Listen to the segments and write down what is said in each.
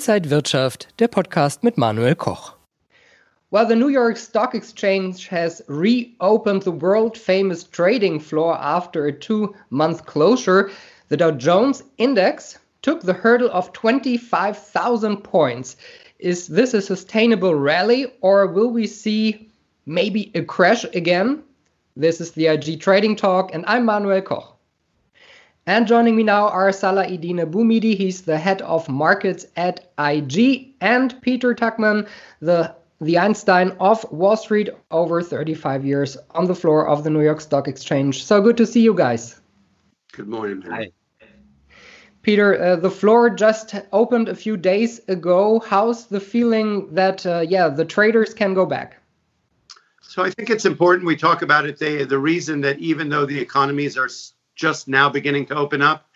Inside Wirtschaft, der Podcast mit Manuel Koch. Well, the New York Stock Exchange has reopened the world famous trading floor after a two month closure. The Dow Jones Index took the hurdle of 25,000 points. Is this a sustainable rally or will we see maybe a crash again? This is the IG Trading Talk, and I'm Manuel Koch. And joining me now are Salah Eddine Bouhmidi, he's the head of markets at IG, and Peter Tuchman, the the Einstein of Wall Street over 35 years on the floor of the New York Stock Exchange. So good to see you guys. Good morning. Hi. Peter, uh, the floor just opened a few days ago. How's the feeling that, uh, yeah, the traders can go back? So I think it's important we talk about it. They, the reason that even though the economies are just now beginning to open up,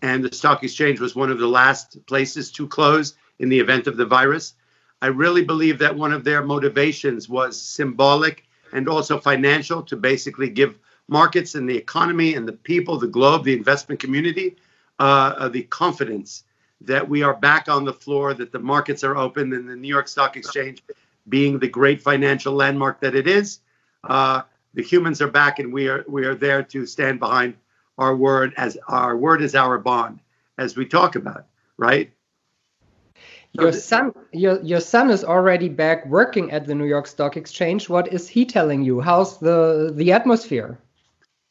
and the stock exchange was one of the last places to close in the event of the virus, I really believe that one of their motivations was symbolic and also financial to basically give markets and the economy and the people, the globe, the investment community uh, uh, the confidence that we are back on the floor, that the markets are open, and the New York Stock Exchange, being the great financial landmark that it is, uh, the humans are back, and we are we are there to stand behind our word as our word is our bond, as we talk about, right? Your son, your your son is already back working at the New York Stock Exchange. What is he telling you? How's the the atmosphere?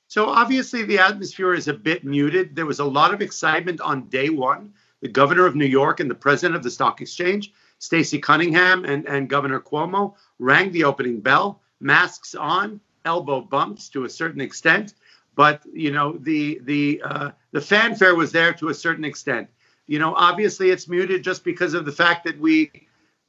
So obviously the atmosphere is a bit muted. There was a lot of excitement on day one. The governor of New York and the president of the stock exchange, Stacey Cunningham and, and Governor Cuomo, rang the opening bell, masks on, elbow bumps to a certain extent. But you know the the uh, the fanfare was there to a certain extent. You know, obviously it's muted just because of the fact that we,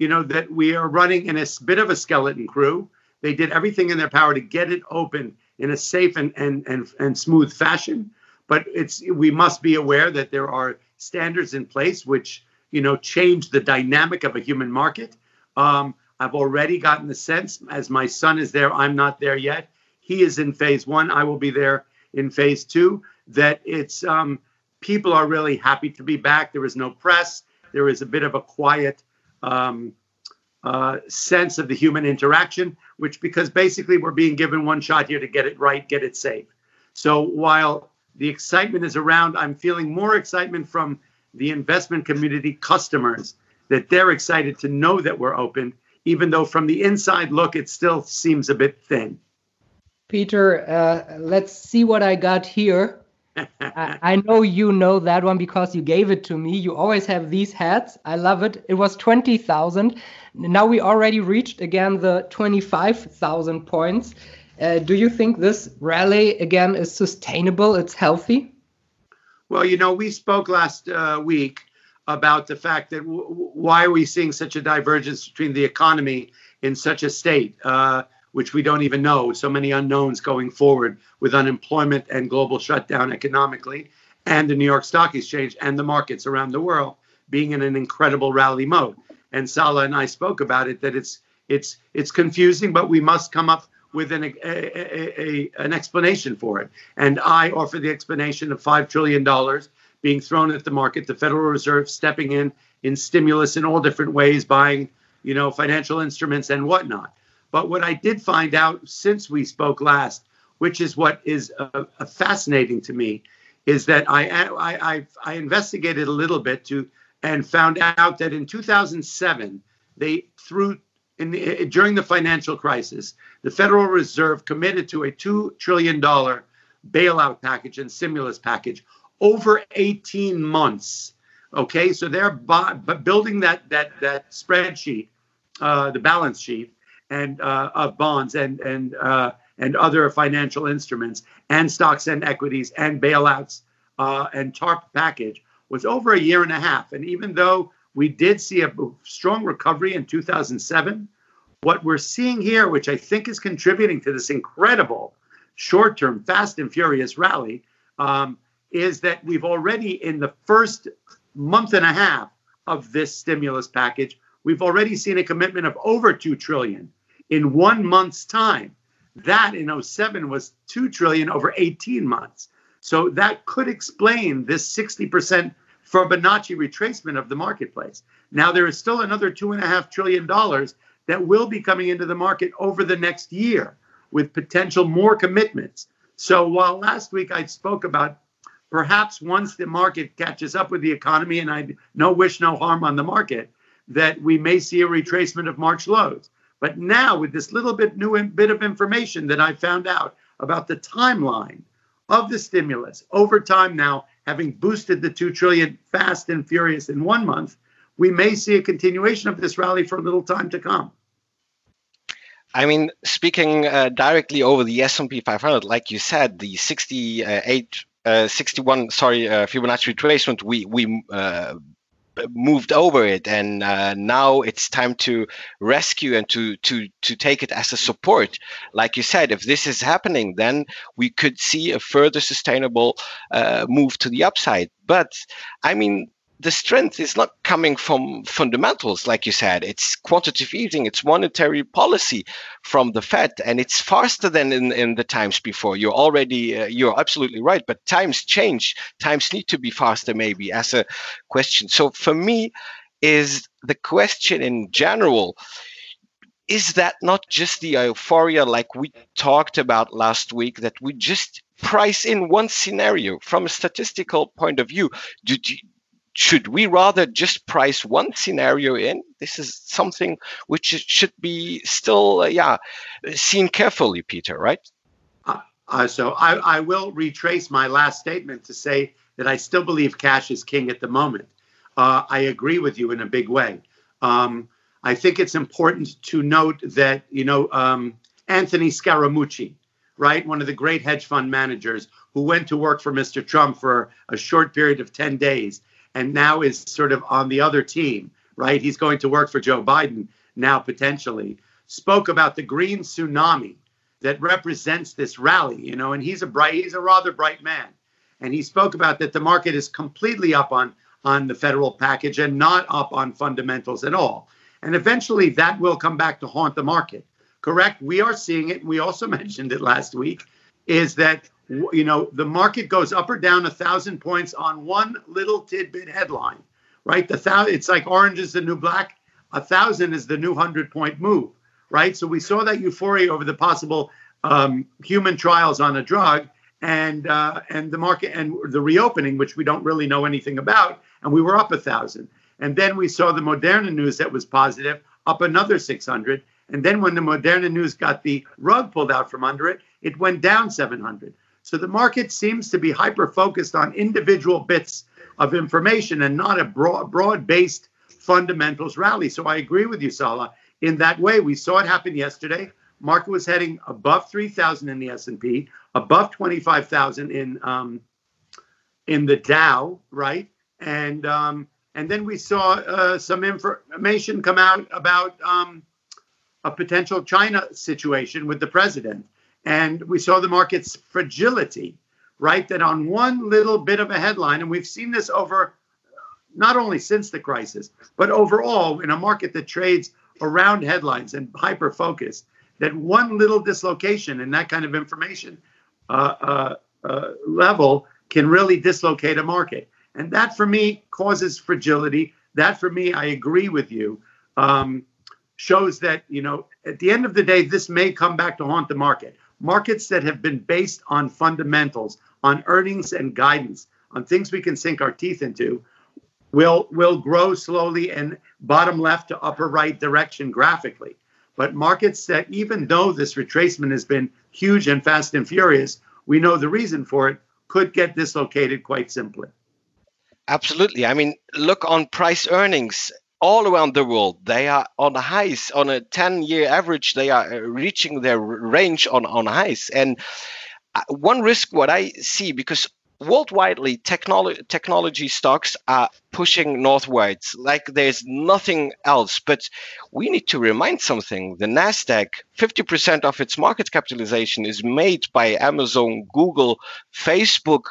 you know, that we are running in a bit of a skeleton crew. They did everything in their power to get it open in a safe and, and, and, and smooth fashion. But it's we must be aware that there are standards in place which you know change the dynamic of a human market. Um, I've already gotten the sense as my son is there, I'm not there yet. He is in phase one. I will be there in phase two. That it's um, people are really happy to be back. There is no press. There is a bit of a quiet um, uh, sense of the human interaction, which because basically we're being given one shot here to get it right, get it safe. So while the excitement is around, I'm feeling more excitement from the investment community customers that they're excited to know that we're open, even though from the inside look, it still seems a bit thin. Peter, uh, let's see what I got here. I, I know you know that one because you gave it to me. You always have these hats. I love it. It was 20,000. Now we already reached again the 25,000 points. Uh, do you think this rally again is sustainable? It's healthy? Well, you know, we spoke last uh, week about the fact that why are we seeing such a divergence between the economy in such a state? Which we don't even know. So many unknowns going forward with unemployment and global shutdown economically, and the New York Stock Exchange and the markets around the world being in an incredible rally mode. And Salah and I spoke about it that it's it's it's confusing, but we must come up with an a, a, a, an explanation for it. And I offer the explanation of five trillion dollars being thrown at the market, the Federal Reserve stepping in in stimulus in all different ways, buying you know financial instruments and whatnot. But what I did find out since we spoke last, which is what is uh, uh, fascinating to me, is that I, I, I, I investigated a little bit to and found out that in 2007 they through in the, during the financial crisis, the Federal Reserve committed to a two trillion dollar bailout package and stimulus package over 18 months. Okay, so they're building that that that spreadsheet, uh, the balance sheet, and uh, of bonds and and uh, and other financial instruments and stocks and equities and bailouts uh, and TARP package was over a year and a half. And even though we did see a strong recovery in 2007, what we're seeing here, which I think is contributing to this incredible short-term, fast and furious rally, um, is that we've already in the first month and a half of this stimulus package, we've already seen a commitment of over two trillion in one month's time. That in 07 was 2 trillion over 18 months. So that could explain this 60% Fibonacci retracement of the marketplace. Now, there is still another $2.5 trillion that will be coming into the market over the next year with potential more commitments. So, while last week I spoke about perhaps once the market catches up with the economy, and I no wish no harm on the market, that we may see a retracement of March lows. But now, with this little bit new bit of information that I found out about the timeline of the stimulus over time now, having boosted the two trillion fast and furious in one month, we may see a continuation of this rally for a little time to come. I mean, speaking uh, directly over the S&P 500, like you said, the 68, uh, 61, sorry, uh, Fibonacci retracement, we we uh, moved over it. And uh, now it's time to rescue and to to to take it as a support. Like you said if this is happening then we could see a further sustainable uh, move to the upside. But i mean the strength is not coming from fundamentals, like you said. It's quantitative easing, it's monetary policy from the Fed, and it's faster than in, in the times before. You're already, uh, you're absolutely right, but times change. Times need to be faster, maybe, as a question. So for me, is the question in general is that not just the euphoria like we talked about last week that we just price in one scenario from a statistical point of view do, should we rather just price one scenario in? This is something which should be still, uh, yeah, seen carefully, Peter, right? Uh, uh, so I, I, will retrace my last statement to say that I still believe cash is king at the moment. Uh, I agree with you in a big way. Um, I think it's important to note that, you know, um, Anthony Scaramucci, right, one of the great hedge fund managers who went to work for Mr. Trump for a short period of 10 days and now is sort of on the other team, right? He's going to work for Joe Biden now potentially. Spoke about the green tsunami that represents this rally, you know, and he's a bright, he's a rather bright man. And he spoke about that the market is completely up on on the federal package and not up on fundamentals at all. And eventually that will come back to haunt the market. Correct? We are seeing it. We also mentioned it last week is that you know, the market goes up or down a thousand points on one little tidbit headline, right? The thousand, it's like orange is the new black. A thousand is the new hundred point move, right? So we saw that euphoria over the possible um, human trials on a drug, and uh, and the market and the reopening, which we don't really know anything about, and we were up a thousand. And then we saw the Moderna news that was positive, up another 600. And then when the Moderna news got the rug pulled out from under it, it went down 700. So the market seems to be hyper focused on individual bits of information and not a broad, broad-based fundamentals rally. So I agree with you, Salah. In that way, we saw it happen yesterday. Market was heading above 3,000 in the S&P, above 25,000 in um, in the Dow, right? And um, and then we saw uh, some information come out about um, a potential China situation with the president. And we saw the market's fragility, right? That on one little bit of a headline, and we've seen this over not only since the crisis, but overall in a market that trades around headlines and hyper focus, that one little dislocation in that kind of information uh, uh, uh, level can really dislocate a market. And that for me causes fragility. That for me, I agree with you, um, shows that, you know, at the end of the day, this may come back to haunt the market markets that have been based on fundamentals, on earnings and guidance, on things we can sink our teeth into, will will grow slowly and bottom left to upper right direction graphically. But markets that, even though this retracement has been huge and fast and furious, we know the reason for it could get dislocated quite simply. Absolutely. I mean, look on price earnings all around the world they are on highs on a 10 year average they are uh, reaching their range on on highs. And uh, one risk what i see because worldwidely technology technology stocks are pushing northwards like there's nothing else. But we need to remind something the nasdaq 50% of its market capitalization is made by amazon google facebook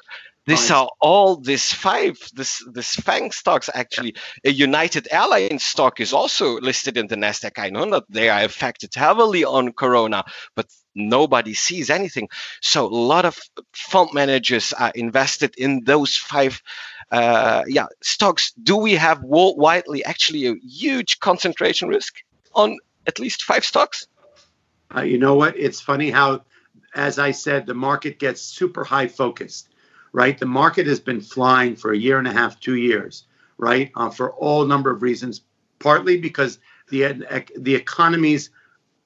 These are all these five, this this FANG stocks actually. A United Airlines stock is also listed in the Nasdaq I know that They are affected heavily on Corona, but nobody sees anything. So a lot of fund managers are invested in those five uh, yeah stocks. Do we have worldwidely actually a huge concentration risk on at least five stocks? Uh, you know what? It's funny how, as I said, the market gets super high focused right? The market has been flying for a year and a half, two years, right? Uh, for all number of reasons, partly because the the economies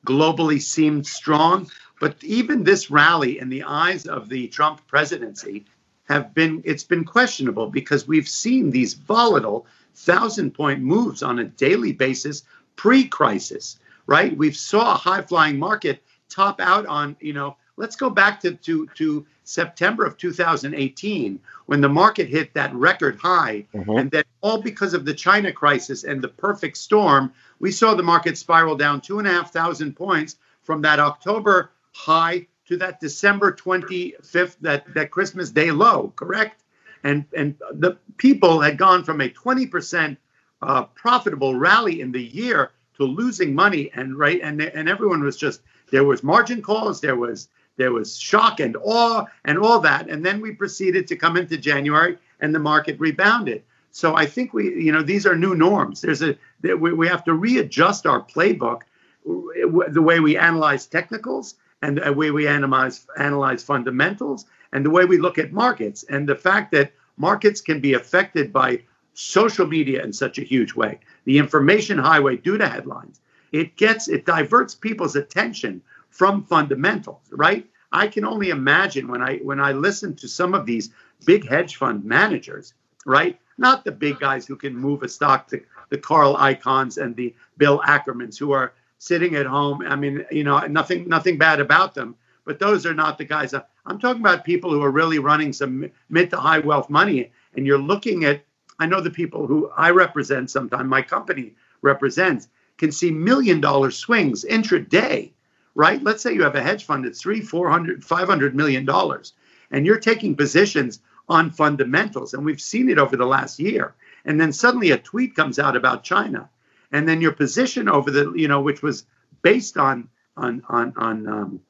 globally seemed strong, but even this rally in the eyes of the Trump presidency have been it's been questionable because we've seen these volatile thousand point moves on a daily basis pre-crisis, right? We've saw a high flying market top out on you know let's go back to, to, to September of 2018 when the market hit that record high. Mm-hmm. And then, all because of the China crisis and the perfect storm, we saw the market spiral down two and a half thousand points from that October high to that December 25th, that, that Christmas Day low, correct? And, and the people had gone from a 20% uh, profitable rally in the year to losing money and right and and everyone was just there was margin calls there was there was shock and awe and all that. And then we proceeded to come into January and the market rebounded. So I think we, you know, these are new norms. There's a, we, have to readjust our playbook, the way we analyze technicals and the way we analyze, analyze fundamentals and the way we look at markets. And the fact that markets can be affected by social media in such a huge way, the information highway due to headlines, it gets, it diverts people's attention from fundamentals, right? I can only imagine when I when I listen to some of these big hedge fund managers, right? Not the big guys who can move a stock, the, the Carl Icahns and the Bill Ackermans who are sitting at home. I mean, you know, nothing nothing bad about them, but those are not the guys. Uh, I'm talking about people who are really running some mid to high wealth money, and you're looking at. I know the people who I represent. Sometimes my company represents can see million dollar swings intraday right? Let's say you have a hedge fund that's three, four hundred, five hundred million dollars, and you're taking positions on fundamentals, and we've seen it over the last year. And then suddenly a tweet comes out about China, and then your position over the, you know, which was based on on on on um,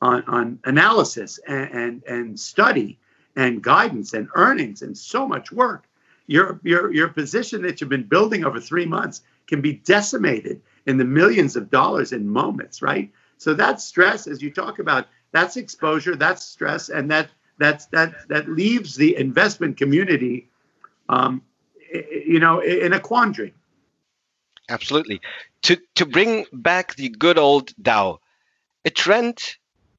on, on analysis and, and and study and guidance and earnings and so much work, your your your position that you've been building over three months can be decimated in the millions of dollars in moments, right? So that's stress, as you talk about, that's exposure, that's stress, and that that's that that leaves the investment community, um, you know, in a quandary. Absolutely. To to bring back the good old Dow, a trend,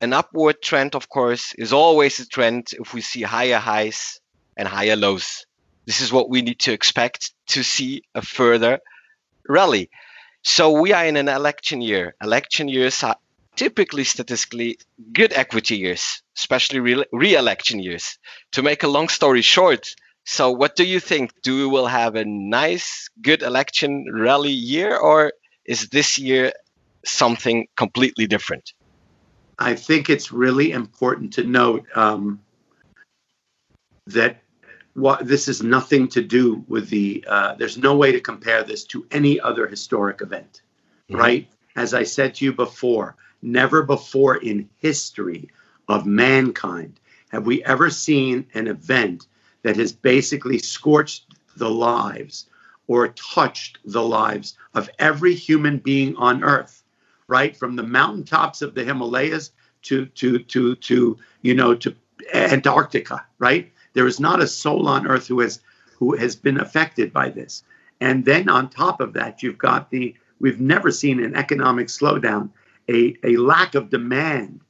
an upward trend, of course, is always a trend if we see higher highs and higher lows. This is what we need to expect to see a further rally. So we are in an election year. Election years are typically statistically good equity years, especially re- election years. To make a long story short, so what do you think? Do we will have a nice, good election rally year, or is this year something completely different? I think it's really important to note um, that what this is nothing to do with the. Uh, there's no way to compare this to any other historic event, mm-hmm. right? As I said to you before, Never before in history of mankind have we ever seen an event that has basically scorched the lives or touched the lives of every human being on earth, right? From the mountaintops of the Himalayas to to to to you know to Antarctica, right? There is not a soul on earth who has who has been affected by this. And then on top of that, you've got the we've never seen an economic slowdown a, a lack of demand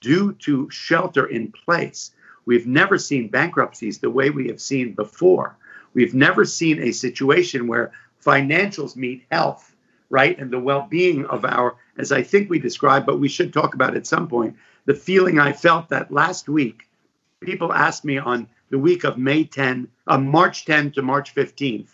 due to shelter in place. We've never seen bankruptcies the way we have seen before. We've never seen a situation where financials meet health, right? And the well being of our, as I think we described, but we should talk about at some point, the feeling I felt that last week, people asked me on the week of May 10, uh, March 10 to March 15th,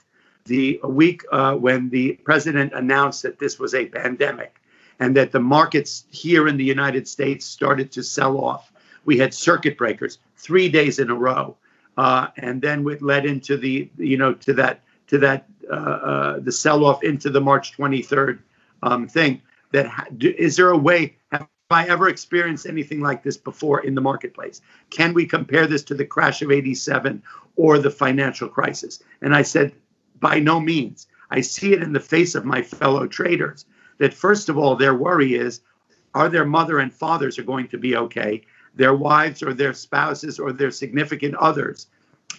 the week uh, when the president announced that this was a pandemic and that the markets here in the United States started to sell off. We had circuit breakers three days in a row. uh, and then it led into the you know to that to that uh, uh, the sell off into the March 23rd um, thing. That ha- do, is there a way? Have I ever experienced anything like this before in the marketplace? Can we compare this to the crash of '87 or the financial crisis? And I said, by no means. I see it in the face of my fellow traders that first of all, their worry is, are their mother and fathers are going to be okay? Their wives or their spouses or their significant others,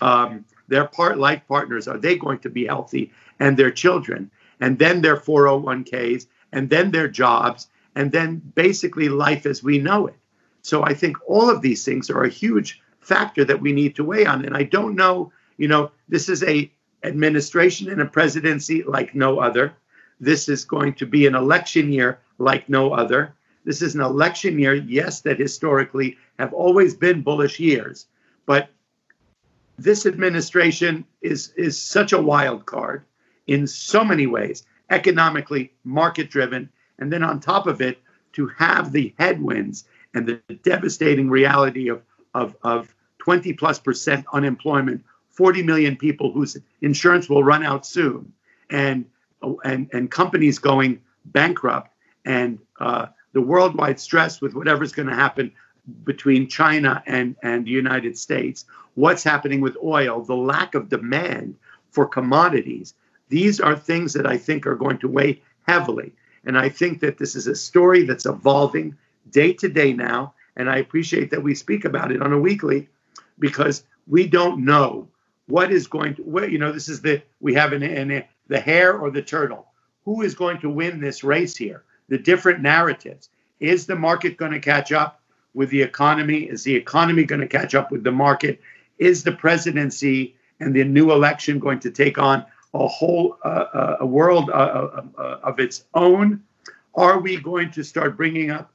um, their part life partners, are they going to be healthy? And their children, and then their 401ks, and then their jobs, and then basically life as we know it. So I think all of these things are a huge factor that we need to weigh on. And I don't know, you know, this is a administration and a presidency like no other. This is going to be an election year like no other. This is an election year, yes, that historically have always been bullish years, but this administration is is such a wild card in so many ways, economically, market driven, and then on top of it, to have the headwinds and the devastating reality of of, of 20 plus percent unemployment 40 million people whose insurance will run out soon, and and and companies going bankrupt, and uh, the worldwide stress with whatever's going to happen between China and and the United States, what's happening with oil, the lack of demand for commodities. These are things that I think are going to weigh heavily. And I think that this is a story that's evolving day to day now. And I appreciate that we speak about it on a weekly because we don't know what is going to what, you know this is the we have an, an the hare or the turtle. Who is going to win this race here? The different narratives. Is the market going to catch up with the economy? Is the economy going to catch up with the market? Is the presidency and the new election going to take on a whole uh, uh, a world uh, uh, uh, of its own? Are we going to start bringing up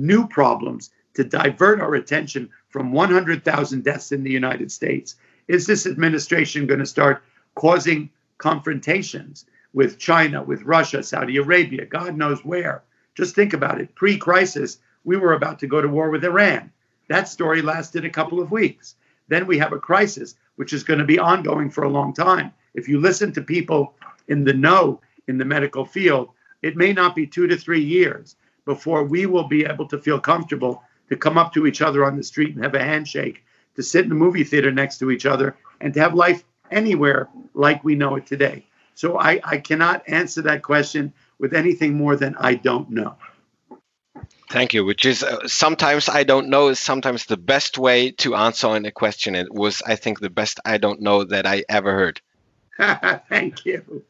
new problems to divert our attention from 100,000 deaths in the United States is this administration going to start causing confrontations with China, with Russia, Saudi Arabia, God knows where? Just think about it. Pre crisis, we were about to go to war with Iran. That story lasted a couple of weeks. Then we have a crisis, which is going to be ongoing for a long time. If you listen to people in the know in the medical field, it may not be two to three years before we will be able to feel comfortable to come up to each other on the street and have a handshake to sit in a movie theater next to each other and to have life anywhere like we know it today. So I, I cannot answer that question with anything more than I don't know. Thank you. Which is uh, sometimes I don't know is sometimes the best way to answer in a question. It was, I think, the best I don't know that I ever heard. Thank you.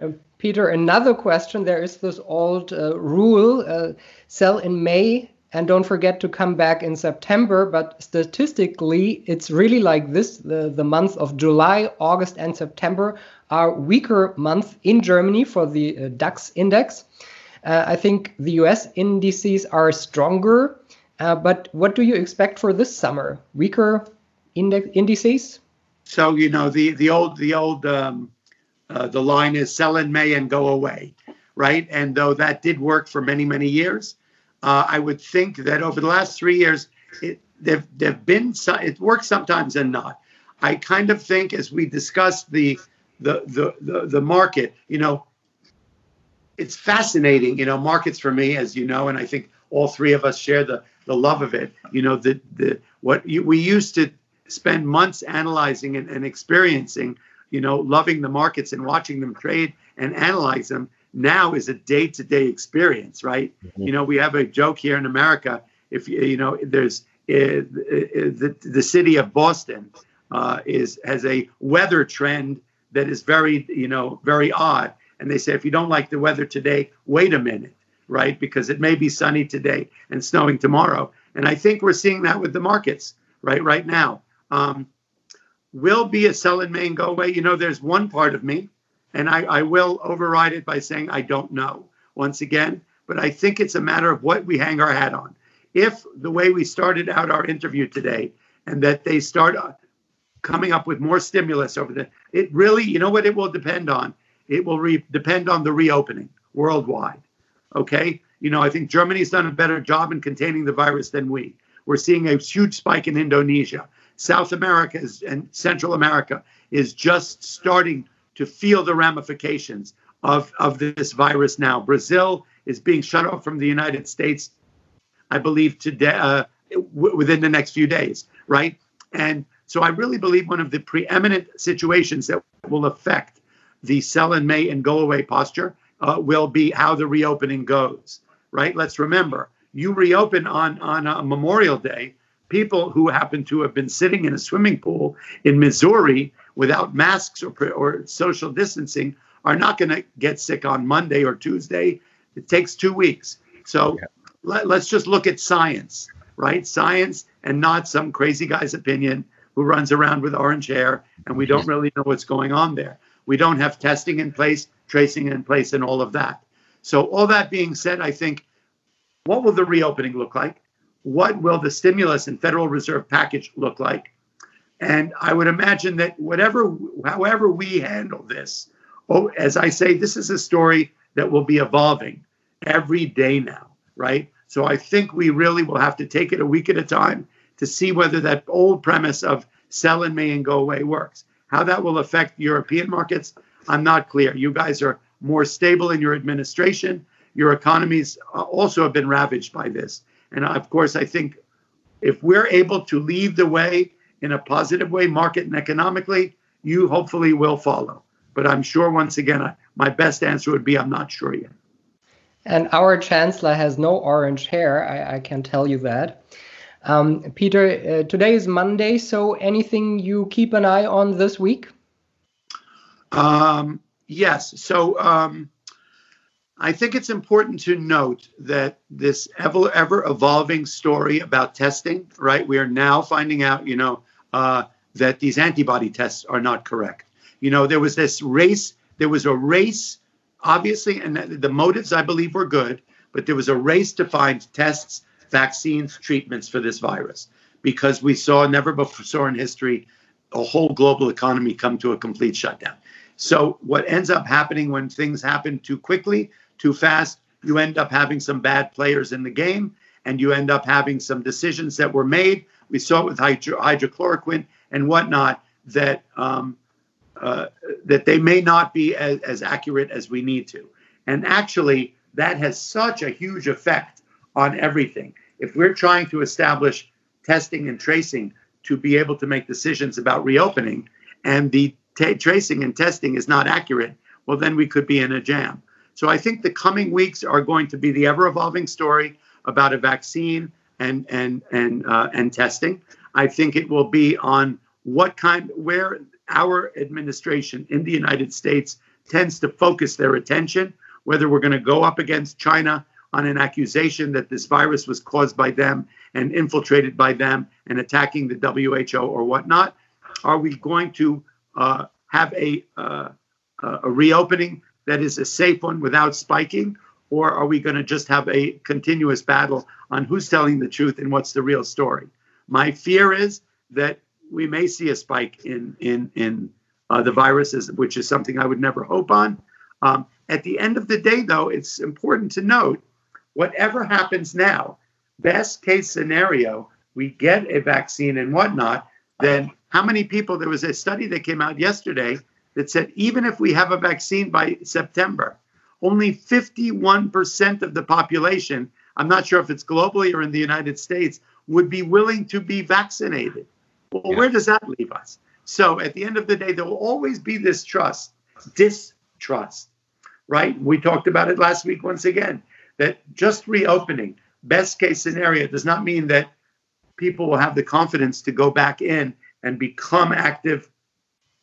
Uh, Peter, another question. There is this old uh, rule uh, sell in May and don't forget to come back in September. But statistically, it's really like this the, the month of July, August, and September are weaker months in Germany for the uh, DAX index. Uh, I think the US indices are stronger. Uh, but what do you expect for this summer? Weaker index indices? So you know the the old the old um, uh, the line is sell in May and go away, right? And though that did work for many many years, uh, I would think that over the last three years, it, they've, been it works sometimes and not. I kind of think as we discussed the the the the, the market, you know, it's fascinating. You know, markets for me, as you know, and I think all three of us share the the love of it. You know, the the what you, we used to spend months analyzing and, and experiencing. You know, loving the markets and watching them trade and analyze them now is a day-to-day experience right? Mm-hmm. you know we have a joke here in america if you know there's uh, the, the city of boston uh, is has a weather trend that is very you know very odd. And they say if you don't like the weather today wait a minute right? Because it may be sunny today and snowing tomorrow. And i think we're seeing that with the markets right right now. Um, will be a sell in main go away? You know there's one part of me and I, I will override it by saying I don't know once again, but I think it's a matter of what we hang our hat on. If the way we started out our interview today and that they start uh, coming up with more stimulus over the, it really, you know what it will depend on? It will re- depend on the reopening worldwide. Okay. You know, I think Germany's done a better job in containing the virus than we. We're seeing a huge spike in Indonesia. South America is, and Central America is just starting to feel the ramifications of, of this virus now. Brazil is being shut off from the United States, I believe, today uh, w- within the next few days, right? And so I really believe one of the preeminent situations that will affect the sell in May and go away posture uh, will be how the reopening goes, right? Let's remember, you reopen on on a Memorial Day. People who happen to have been sitting in a swimming pool in Missouri without masks or, or social distancing are not going to get sick on Monday or Tuesday. It takes two weeks. So yeah. let, let's just look at science, right? Science and not some crazy guy's opinion who runs around with orange hair and we don't really know what's going on there. We don't have testing in place, tracing in place, and all of that. So, all that being said, I think what will the reopening look like? What will the stimulus and Federal Reserve package look like? And I would imagine that whatever, however we handle this, oh, as I say, this is a story that will be evolving every day now, right? So I think we really will have to take it a week at a time to see whether that old premise of sell in May and go away works. How that will affect European markets, I'm not clear. You guys are more stable in your administration. Your economies uh, also have been ravaged by this. And of course, I think if we're able to lead the way in a positive way, market and economically, you hopefully will follow. But I'm sure, once again, I, my best answer would be I'm not sure yet. And our chancellor has no orange hair, I, I can tell you that. Um, Peter, uh, today is Monday, so anything you keep an eye on this week? Um, yes. So um, I think it's important to note that this ever, ever evolving story about testing, right? We are now finding out, you know, uh, that these antibody tests are not correct. You know, there was this race, there was a race, obviously, and the motives I believe were good, but there was a race to find tests vaccines, treatments for this virus, because we saw never before saw in history a whole global economy come to a complete shutdown. So, what ends up happening when things happen too quickly, too fast, you end up having some bad players in the game, and you end up having some decisions that were made. We saw it with hydro- hydrochloroquine and whatnot that um, uh, that they may not be as, as accurate as we need to. And actually, that has such a huge effect on everything if we're trying to establish testing and tracing to be able to make decisions about reopening and the t- tracing and testing is not accurate, well, then we could be in a jam. So I think the coming weeks are going to be the ever evolving story about a vaccine and and and uh, and testing. I think it will be on what kind where our administration in the United States tends to focus their attention, whether we're going to go up against China on an accusation that this virus was caused by them and infiltrated by them and attacking the WHO or whatnot? Are we going to uh, have a, uh, a reopening that is a safe one without spiking? Or are we going to just have a continuous battle on who's telling the truth and what's the real story? My fear is that we may see a spike in in in uh, the viruses, which is something I would never hope on. Um, at the end of the day, though, it's important to note whatever happens now, best case scenario, we get a vaccine and whatnot, then how many people? There was a study that came out yesterday that said even if we have a vaccine by September, only 51% of the population, I'm not sure if it's globally or in the United States, would be willing to be vaccinated. Well, yeah. where does that leave us? So at the end of the day, there will always be this trust, distrust, right? We talked about it last week once again that just reopening, best case scenario, does not mean that people will have the confidence to go back in and become active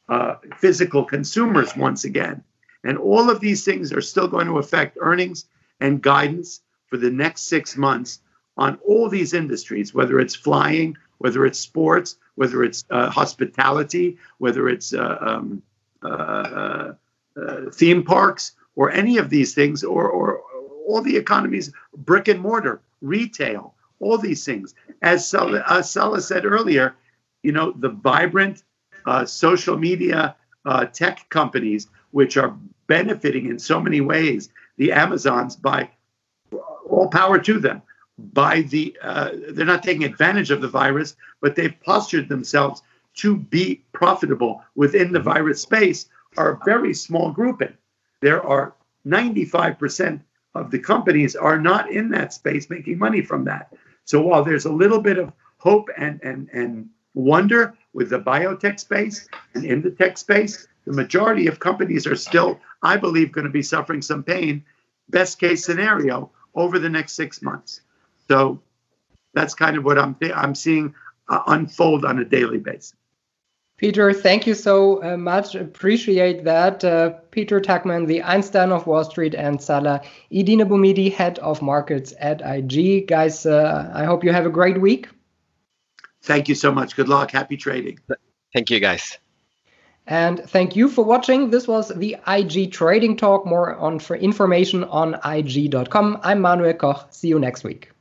uh, physical consumers once again. And all of these things are still going to affect earnings and guidance for the next six months on all these industries, whether it's flying, whether it's sports, whether it's uh, hospitality, whether it's uh, um, uh, uh, theme parks, or any of these things, or, or, all the economies, brick and mortar, retail, all these things. As Salah, uh, Salah said earlier, you know, the vibrant uh, social media tech companies, which are benefiting in so many ways, the Amazons, by all power to them. by the uh, they're not taking advantage of the virus, but they've postured themselves to be profitable within the virus space are a very small grouping. There are 95% of the companies are not in that space making money from that. So while there's a little bit of hope and and and wonder with the biotech space and in the tech space, the majority of companies are still, I believe, going to be suffering some pain. Best case scenario over the next six months. So that's kind of what I'm I'm seeing uh, unfold on a daily basis. Peter, thank you so uh, much. Appreciate that. Uh, Peter Tuchman, the Einstein of Wall Street, and Salah Eddine Bouhmidi, head of markets at IG. Guys, uh, I hope you have a great week. Thank you so much. Good luck. Happy trading. Thank you, guys. And thank you for watching. This was the IG Trading Talk. More on for information on IG.com. I'm Manuel Koch. See you next week.